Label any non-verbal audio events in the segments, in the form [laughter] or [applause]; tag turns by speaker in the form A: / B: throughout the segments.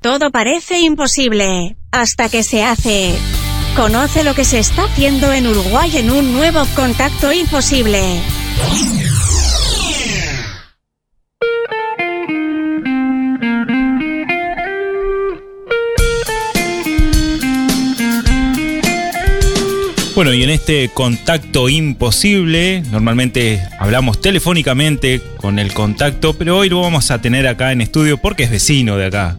A: Todo parece imposible, hasta que se hace. Conoce lo que se está haciendo en Uruguay en un nuevo contacto imposible.
B: Bueno, y en este contacto imposible, normalmente hablamos telefónicamente con el contacto, pero hoy lo vamos a tener acá en estudio porque es vecino de acá.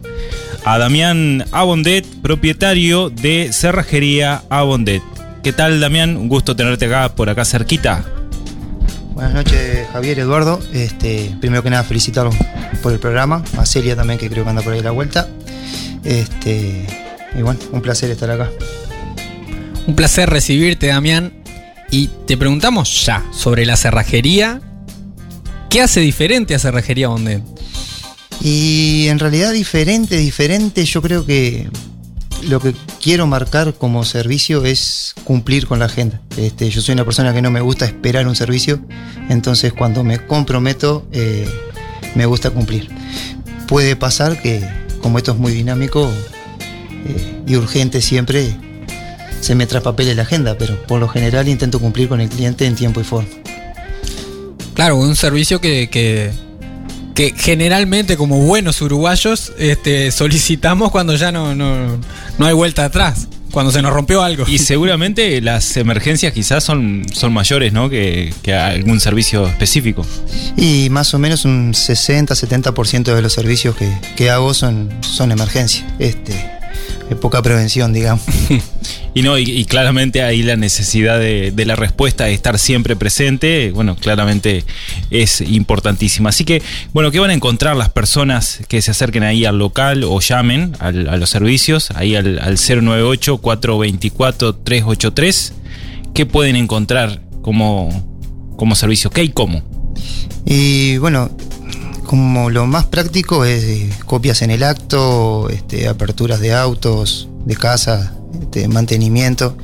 B: A Damián Abondet, propietario de Cerrajería Abondet. ¿Qué tal, Damián? Un gusto tenerte acá por acá cerquita.
C: Buenas noches, Javier Eduardo. Este, primero que nada, felicitarlos por el programa. A Celia también, que creo que anda por ahí a la vuelta. Este, y bueno, un placer estar acá.
D: Un placer recibirte, Damián. Y te preguntamos ya sobre la cerrajería. ¿Qué hace diferente a Cerrajería Bondet?
C: Y en realidad diferente, diferente, yo creo que lo que quiero marcar como servicio es cumplir con la agenda. Este, yo soy una persona que no me gusta esperar un servicio, entonces cuando me comprometo eh, me gusta cumplir. Puede pasar que como esto es muy dinámico eh, y urgente siempre, se me traspapele la agenda, pero por lo general intento cumplir con el cliente en tiempo y forma.
D: Claro, un servicio que, que, que generalmente como buenos uruguayos este, solicitamos cuando ya no, no, no hay vuelta atrás, cuando se nos rompió algo.
B: Y seguramente las emergencias quizás son, son mayores, ¿no? Que, que algún servicio específico.
C: Y más o menos un 60-70% de los servicios que, que hago son, son emergencias. Este, poca prevención, digamos. [laughs]
B: Y no, y, y claramente ahí la necesidad de, de la respuesta de estar siempre presente, bueno, claramente es importantísima. Así que, bueno, ¿qué van a encontrar las personas que se acerquen ahí al local o llamen al- a los servicios, ahí al, al 098-424-383? ¿Qué pueden encontrar como, como servicio? ¿Qué y cómo?
C: Y bueno, como lo más práctico es eh, copias en el acto, este, aperturas de autos, de casa, este, mantenimiento,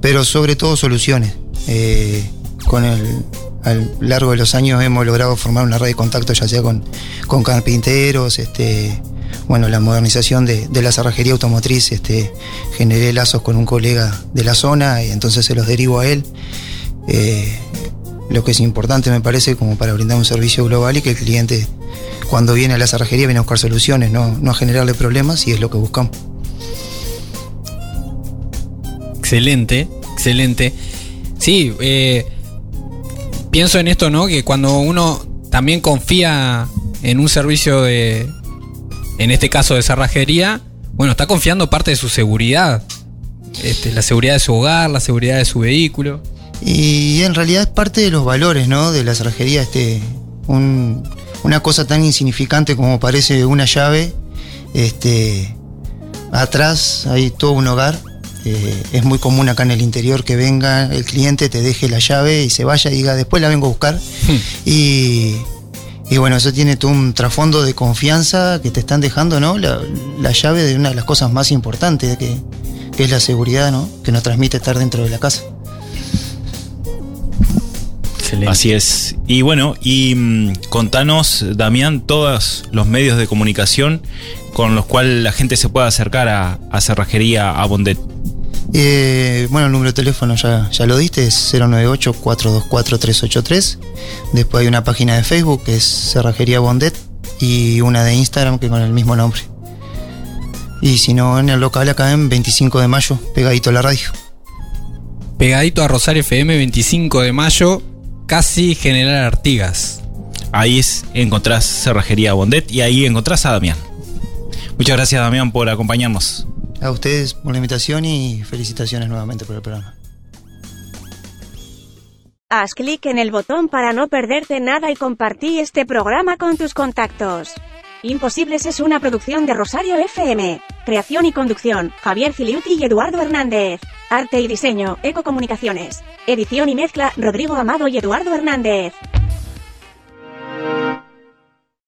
C: pero sobre todo soluciones. Eh, con el a lo largo de los años hemos logrado formar una red de contacto ya sea con, con carpinteros, este, bueno, la modernización de, la cerrajería automotriz, generé lazos con un colega de la zona y entonces se los derivo a él. Eh, lo que es importante me parece como para brindar un servicio global y que el cliente cuando viene a la cerrajería viene a buscar soluciones, no, no a generarle problemas y es lo que buscamos.
D: Excelente, excelente. Sí, eh, pienso en esto, ¿no? Que cuando uno también confía en un servicio de, en este caso de cerrajería, bueno, está confiando parte de su seguridad. Este, la seguridad de su hogar, la seguridad de su vehículo.
C: Y en realidad es parte de los valores, ¿no? De la cerrajería, este, un- una cosa tan insignificante como parece una llave, este, atrás hay todo un hogar. eh, es muy común acá en el interior que venga el cliente, te deje la llave y se vaya y diga, después la vengo a buscar. Y, y bueno, eso tiene todo un trasfondo de confianza que te están dejando, ¿no? La, la llave de una de las cosas más importantes que, que es la seguridad, ¿no? Que nos transmite estar dentro de la casa.
D: Excelente.
B: Así es. Y bueno, y mm, contanos, Damián, todos los medios de comunicación con los cuales la gente se pueda acercar a, a Cerrajería Abondet.
C: Eh, bueno, el número de teléfono ya, ya lo diste, es 098-424-383. Después hay una página de Facebook que es Cerrajería Bondet y una de Instagram que con el mismo nombre. Y si no, en el local acá en 25 de mayo, pegadito a la radio.
D: Pegadito a Rosario FM, 25 de mayo, casi General Artigas.
B: Ahí es, encontrás Cerrajería Bondet y ahí encontrás a Damián. Muchas gracias, Damián, por acompañarnos.
C: A ustedes por la invitación y felicitaciones nuevamente por el programa.
A: Haz clic en el botón para no perderte nada y compartí este programa con tus contactos. Imposibles es una producción de Rosario FM. Creación y conducción, Javier Filiuti y Eduardo Hernández. Arte y diseño, Ecocomunicaciones. Edición y mezcla, Rodrigo Amado y Eduardo Hernández.